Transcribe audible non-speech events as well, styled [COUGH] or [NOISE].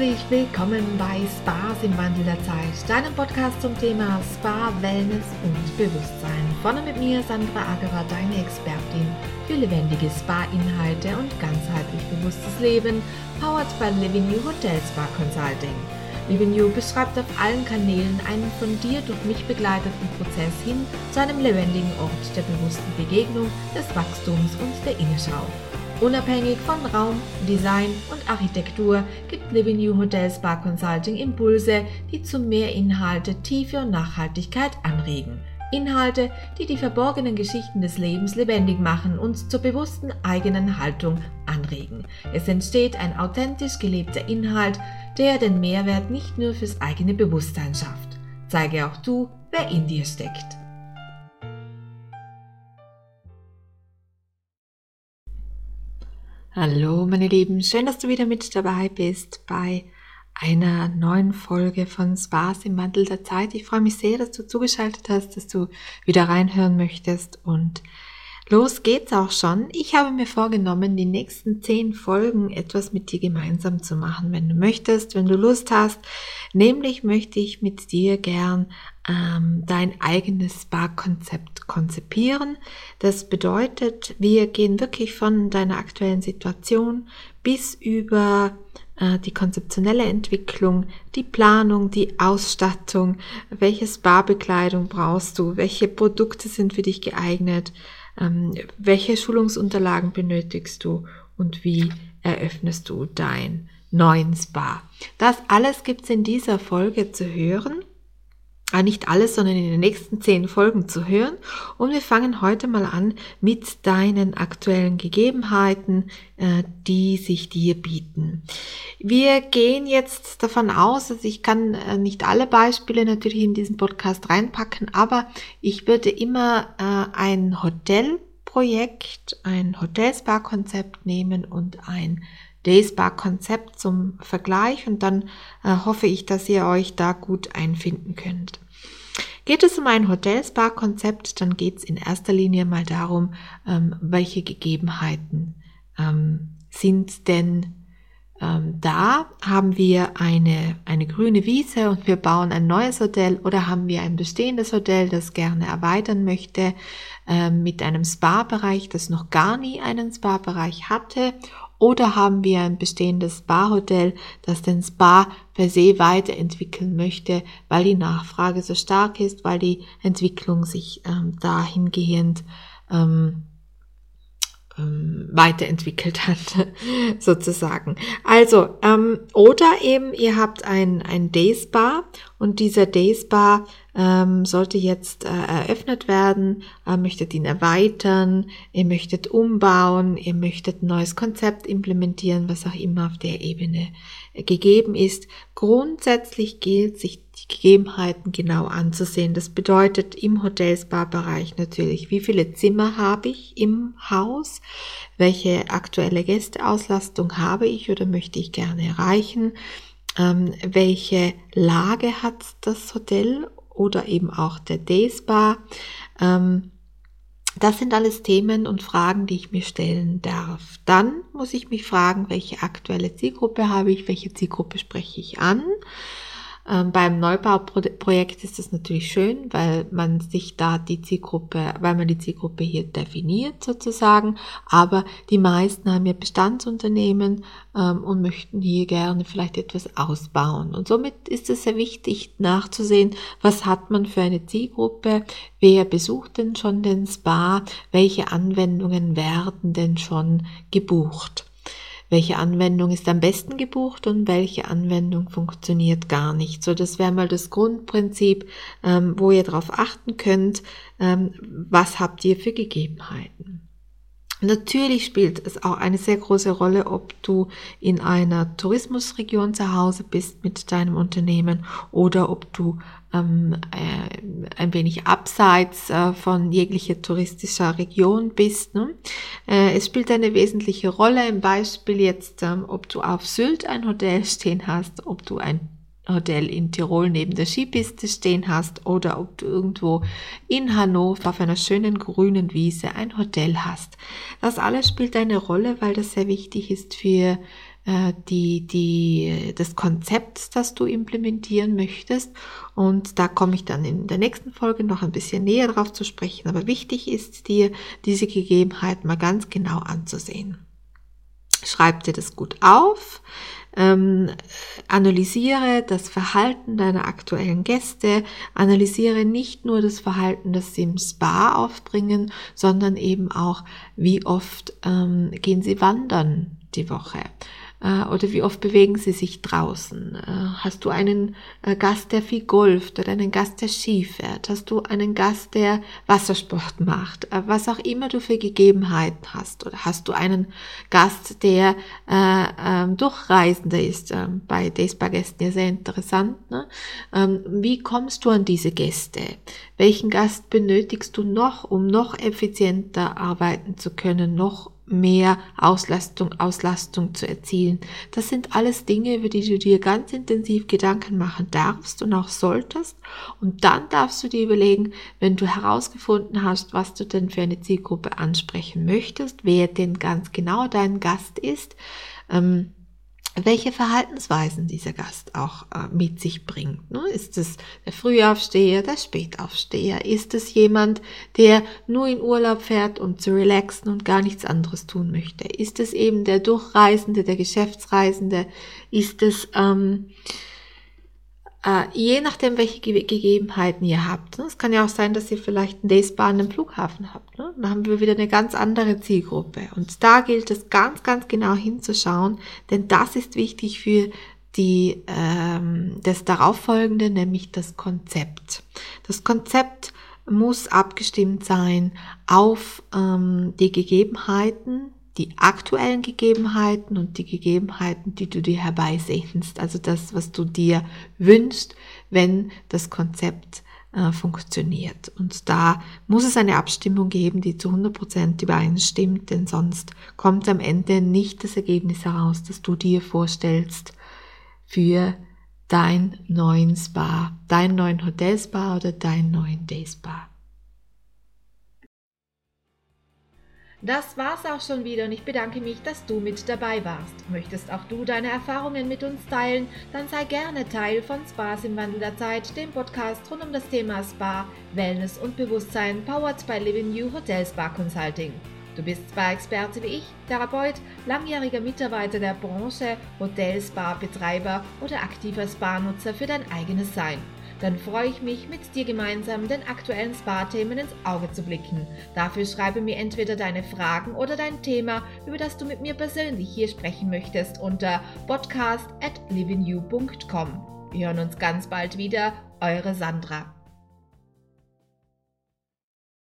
Herzlich willkommen bei Spas im Wandel der Zeit, deinem Podcast zum Thema Spa, Wellness und Bewusstsein. Vorne mit mir Sandra Agerer, deine Expertin für lebendige Spa-Inhalte und ganzheitlich bewusstes Leben, powered by Living You Hotel Spa Consulting. Living You beschreibt auf allen Kanälen einen von dir durch mich begleiteten Prozess hin zu einem lebendigen Ort der bewussten Begegnung, des Wachstums und der Innenschau. Unabhängig von Raum, Design und Architektur gibt Living New Hotel Spa Consulting Impulse, die zu mehr Inhalte, Tiefe und Nachhaltigkeit anregen. Inhalte, die die verborgenen Geschichten des Lebens lebendig machen und zur bewussten eigenen Haltung anregen. Es entsteht ein authentisch gelebter Inhalt, der den Mehrwert nicht nur fürs eigene Bewusstsein schafft. Zeige auch du, wer in dir steckt. Hallo meine Lieben, schön, dass du wieder mit dabei bist bei einer neuen Folge von Spaß im Wandel der Zeit. Ich freue mich sehr, dass du zugeschaltet hast, dass du wieder reinhören möchtest und los geht's auch schon. Ich habe mir vorgenommen, die nächsten zehn Folgen etwas mit dir gemeinsam zu machen, wenn du möchtest, wenn du Lust hast. Nämlich möchte ich mit dir gern ähm, dein eigenes Spa-Konzept konzipieren. Das bedeutet, wir gehen wirklich von deiner aktuellen Situation bis über äh, die konzeptionelle Entwicklung, die Planung, die Ausstattung, welche Spa-Bekleidung brauchst du, welche Produkte sind für dich geeignet, ähm, welche Schulungsunterlagen benötigst du und wie eröffnest du dein neuen Spa. Das alles gibt's in dieser Folge zu hören äh, nicht alles, sondern in den nächsten zehn Folgen zu hören. Und wir fangen heute mal an mit deinen aktuellen Gegebenheiten, äh, die sich dir bieten. Wir gehen jetzt davon aus, dass ich kann äh, nicht alle Beispiele natürlich in diesen Podcast reinpacken, aber ich würde immer ein Hotelprojekt, ein Hotelspa-Konzept nehmen und ein Dayspa-Konzept zum Vergleich und dann äh, hoffe ich, dass ihr euch da gut einfinden könnt. Geht es um ein Hotelspa-Konzept, dann geht es in erster Linie mal darum, ähm, welche Gegebenheiten ähm, sind denn ähm, da? Haben wir eine, eine grüne Wiese und wir bauen ein neues Hotel oder haben wir ein bestehendes Hotel, das gerne erweitern möchte ähm, mit einem Spa-Bereich, das noch gar nie einen Spa-Bereich hatte oder haben wir ein bestehendes Spa-Hotel, das den Spa per se weiterentwickeln möchte, weil die Nachfrage so stark ist, weil die Entwicklung sich ähm, dahingehend ähm, ähm, weiterentwickelt hat, [LAUGHS] sozusagen. Also, ähm, oder eben ihr habt ein, ein Day Spa und dieser Day Spa ähm, sollte jetzt äh, eröffnet werden, äh, möchtet ihn erweitern, ihr möchtet umbauen, ihr möchtet ein neues Konzept implementieren, was auch immer auf der Ebene äh, gegeben ist. Grundsätzlich gilt, sich die Gegebenheiten genau anzusehen. Das bedeutet im Hotelspa-Bereich natürlich, wie viele Zimmer habe ich im Haus, welche aktuelle Gästeauslastung habe ich oder möchte ich gerne erreichen, ähm, welche Lage hat das Hotel oder eben auch der Day Spa. Ähm, das sind alles Themen und Fragen, die ich mir stellen darf. Dann muss ich mich fragen, welche aktuelle Zielgruppe habe ich, welche Zielgruppe spreche ich an. Ähm, beim Neubauprojekt ist das natürlich schön, weil man sich da die Zielgruppe, weil man die Zielgruppe hier definiert sozusagen. Aber die meisten haben ja Bestandsunternehmen ähm, und möchten hier gerne vielleicht etwas ausbauen. Und somit ist es sehr wichtig nachzusehen, was hat man für eine Zielgruppe, wer besucht denn schon den Spa, welche Anwendungen werden denn schon gebucht welche Anwendung ist am besten gebucht und welche Anwendung funktioniert gar nicht. So, das wäre mal das Grundprinzip, ähm, wo ihr darauf achten könnt, ähm, was habt ihr für Gegebenheiten. Natürlich spielt es auch eine sehr große Rolle, ob du in einer Tourismusregion zu Hause bist mit deinem Unternehmen oder ob du ähm, äh, ein wenig abseits äh, von jeglicher touristischer Region bist. Ne? Äh, es spielt eine wesentliche Rolle im Beispiel jetzt, ähm, ob du auf Sylt ein Hotel [LAUGHS] stehen hast, ob du ein Hotel in Tirol neben der Skipiste stehen hast oder ob du irgendwo in Hannover auf einer schönen grünen Wiese ein Hotel hast. Das alles spielt eine Rolle, weil das sehr wichtig ist für äh, die, die, das Konzept, das du implementieren möchtest. Und da komme ich dann in der nächsten Folge noch ein bisschen näher drauf zu sprechen. Aber wichtig ist dir, diese Gegebenheit mal ganz genau anzusehen. Schreib dir das gut auf. Ähm, analysiere das Verhalten deiner aktuellen Gäste, analysiere nicht nur das Verhalten, das sie im Spa aufbringen, sondern eben auch, wie oft ähm, gehen sie wandern die Woche. Äh, oder wie oft bewegen sie sich draußen? Äh, hast du einen äh, Gast, der viel golft oder einen Gast, der Ski fährt? Hast du einen Gast, der Wassersport macht? Was auch immer du für Gegebenheiten hast. Oder hast du einen Gast, der äh, ähm, Durchreisender ist? Ähm, bei Days by Gästen ja sehr interessant. Ne? Ähm, wie kommst du an diese Gäste? Welchen Gast benötigst du noch, um noch effizienter arbeiten zu können, noch mehr Auslastung, Auslastung zu erzielen. Das sind alles Dinge, über die du dir ganz intensiv Gedanken machen darfst und auch solltest. Und dann darfst du dir überlegen, wenn du herausgefunden hast, was du denn für eine Zielgruppe ansprechen möchtest, wer denn ganz genau dein Gast ist, ähm, welche Verhaltensweisen dieser Gast auch äh, mit sich bringt. Ne? Ist es der Frühaufsteher, der Spätaufsteher? Ist es jemand, der nur in Urlaub fährt, um zu relaxen und gar nichts anderes tun möchte? Ist es eben der Durchreisende, der Geschäftsreisende? Ist es ähm, äh, je nachdem, welche Ge Gegebenheiten ihr habt. Ne? Es kann ja auch sein, dass ihr vielleicht einen Dayspa an einem Flughafen habt. Ne? Dann haben wir wieder eine ganz andere Zielgruppe. Und da gilt es ganz, ganz genau hinzuschauen, denn das ist wichtig für die, ähm, das darauffolgende, nämlich das Konzept. Das Konzept muss abgestimmt sein auf ähm, die Gegebenheiten die aktuellen Gegebenheiten und die Gegebenheiten, die du dir herbeisehnst. Also das, was du dir wünschst, wenn das Konzept äh, funktioniert. Und da muss es eine Abstimmung geben, die zu 100% übereinstimmt, denn sonst kommt am Ende nicht das Ergebnis heraus, das du dir vorstellst für dein neuen Spa, deinen neuen Hotelspa oder deinen neuen Dayspa. Das war's auch schon wieder und ich bedanke mich, dass du mit dabei warst. Möchtest auch du deine Erfahrungen mit uns teilen, dann sei gerne Teil von Spas im Wandel der Zeit, dem Podcast rund um das Thema Spa, Wellness und Bewusstsein, powered by Living New Hotel Spa Consulting. Du bist Spa-Experte wie ich, Therapeut, langjähriger Mitarbeiter der Branche, Hotel, Spa-Betreiber oder aktiver Spa-Nutzer für dein eigenes Sein dann freue ich mich, mit dir gemeinsam den aktuellen Spa-Themen ins Auge zu blicken. Dafür schreibe mir entweder deine Fragen oder dein Thema, über das du mit mir persönlich hier sprechen möchtest, unter podcast at livingyou.com. Wir hören uns ganz bald wieder, eure Sandra.